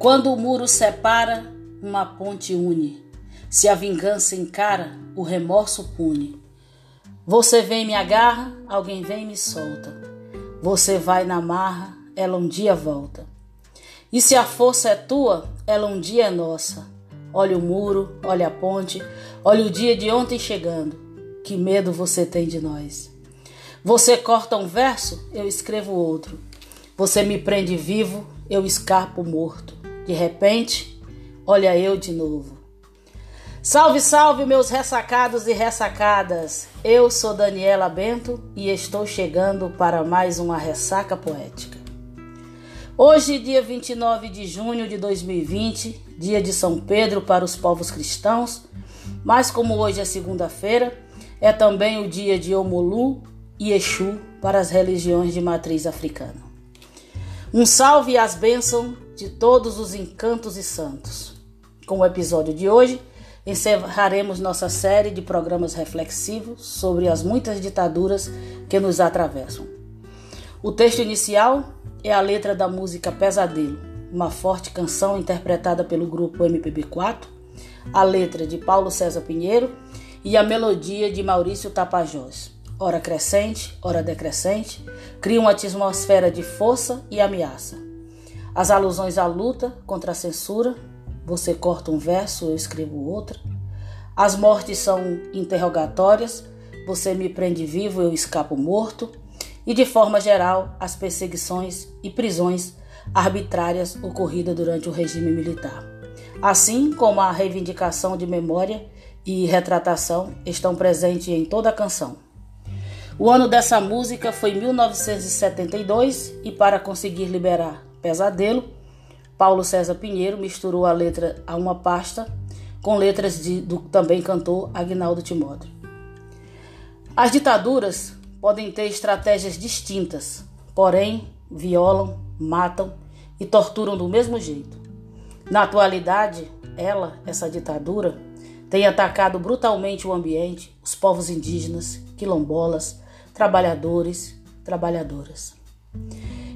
Quando o muro separa, uma ponte une. Se a vingança encara, o remorso pune. Você vem e me agarra, alguém vem e me solta. Você vai na marra, ela um dia volta. E se a força é tua, ela um dia é nossa. Olha o muro, olha a ponte, olha o dia de ontem chegando. Que medo você tem de nós. Você corta um verso, eu escrevo outro. Você me prende vivo, eu escarpo morto. De repente, olha eu de novo. Salve, salve, meus ressacados e ressacadas! Eu sou Daniela Bento e estou chegando para mais uma ressaca poética. Hoje, dia 29 de junho de 2020, dia de São Pedro para os povos cristãos, mas como hoje é segunda-feira, é também o dia de Omolu e Exu para as religiões de matriz africana. Um salve as bênçãos de todos os encantos e santos. Com o episódio de hoje, encerraremos nossa série de programas reflexivos sobre as muitas ditaduras que nos atravessam. O texto inicial é a letra da música Pesadelo, uma forte canção interpretada pelo grupo MPB4, a letra de Paulo César Pinheiro e a melodia de Maurício Tapajós. Hora crescente, hora decrescente, cria uma atmosfera de força e ameaça. As alusões à luta contra a censura, você corta um verso, eu escrevo outro. As mortes são interrogatórias, você me prende vivo, eu escapo morto. E de forma geral, as perseguições e prisões arbitrárias ocorridas durante o regime militar. Assim como a reivindicação de memória e retratação estão presentes em toda a canção. O ano dessa música foi 1972 e para conseguir liberar Pesadelo, Paulo César Pinheiro misturou a letra a uma pasta com letras de, do também cantor Agnaldo Timóteo. As ditaduras podem ter estratégias distintas, porém violam, matam e torturam do mesmo jeito. Na atualidade, ela, essa ditadura, tem atacado brutalmente o ambiente, os povos indígenas, quilombolas, trabalhadores, trabalhadoras.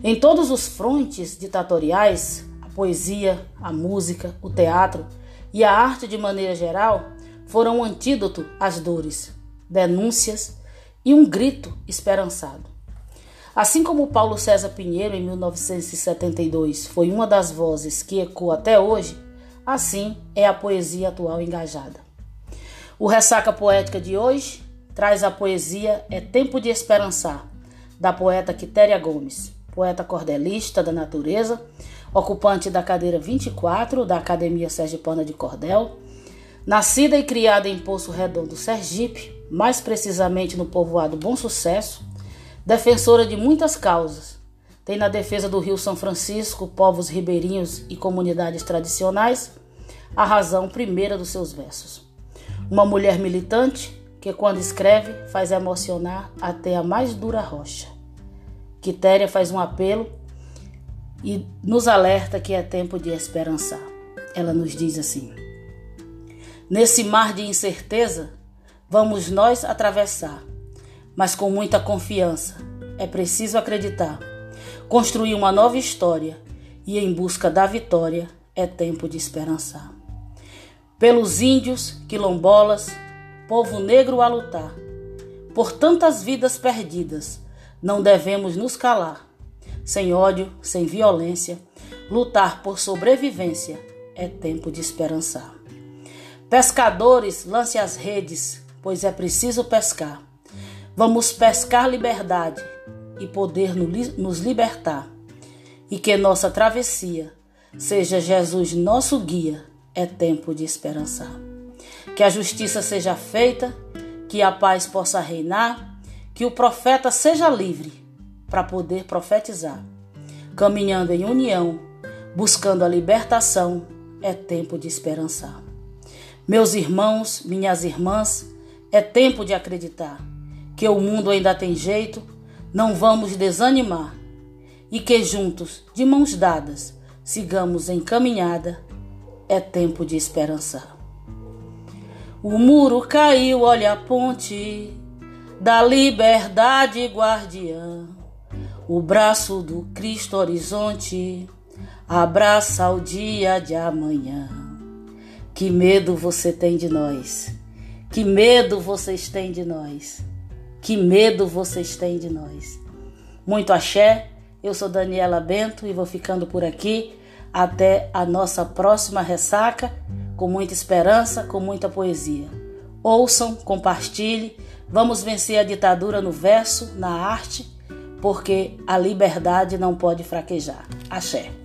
Em todos os frontes ditatoriais, poesia, a música, o teatro e a arte de maneira geral foram um antídoto às dores, denúncias e um grito esperançado. Assim como Paulo César Pinheiro, em 1972, foi uma das vozes que ecoa até hoje, assim é a poesia atual engajada. O Ressaca Poética de hoje traz a poesia É Tempo de Esperançar, da poeta Quitéria Gomes, poeta cordelista da natureza, ocupante da cadeira 24 da Academia Sergipana de Cordel, nascida e criada em Poço Redondo, Sergipe, mais precisamente no povoado Bom Sucesso, defensora de muitas causas. Tem na defesa do Rio São Francisco, povos ribeirinhos e comunidades tradicionais, a razão primeira dos seus versos. Uma mulher militante que, quando escreve, faz emocionar até a mais dura rocha. Quitéria faz um apelo e nos alerta que é tempo de esperançar. Ela nos diz assim: Nesse mar de incerteza, vamos nós atravessar, mas com muita confiança. É preciso acreditar, construir uma nova história e em busca da vitória é tempo de esperançar. Pelos índios, quilombolas, povo negro a lutar, por tantas vidas perdidas, não devemos nos calar sem ódio, sem violência, lutar por sobrevivência é tempo de esperançar. Pescadores, lance as redes, pois é preciso pescar. Vamos pescar liberdade e poder nos libertar. E que nossa travessia seja Jesus nosso guia, é tempo de esperançar. Que a justiça seja feita, que a paz possa reinar, que o profeta seja livre para poder profetizar. Caminhando em união, buscando a libertação, é tempo de esperançar. Meus irmãos, minhas irmãs, é tempo de acreditar que o mundo ainda tem jeito, não vamos desanimar e que juntos, de mãos dadas, sigamos em caminhada, é tempo de esperançar. O muro caiu, olha a ponte da liberdade guardiã o braço do Cristo horizonte abraça o dia de amanhã. Que medo você tem de nós. Que medo vocês têm de nós. Que medo vocês têm de nós. Muito axé. Eu sou Daniela Bento e vou ficando por aqui até a nossa próxima ressaca, com muita esperança, com muita poesia. Ouçam, compartilhe, vamos vencer a ditadura no verso, na arte, porque a liberdade não pode fraquejar. Axé.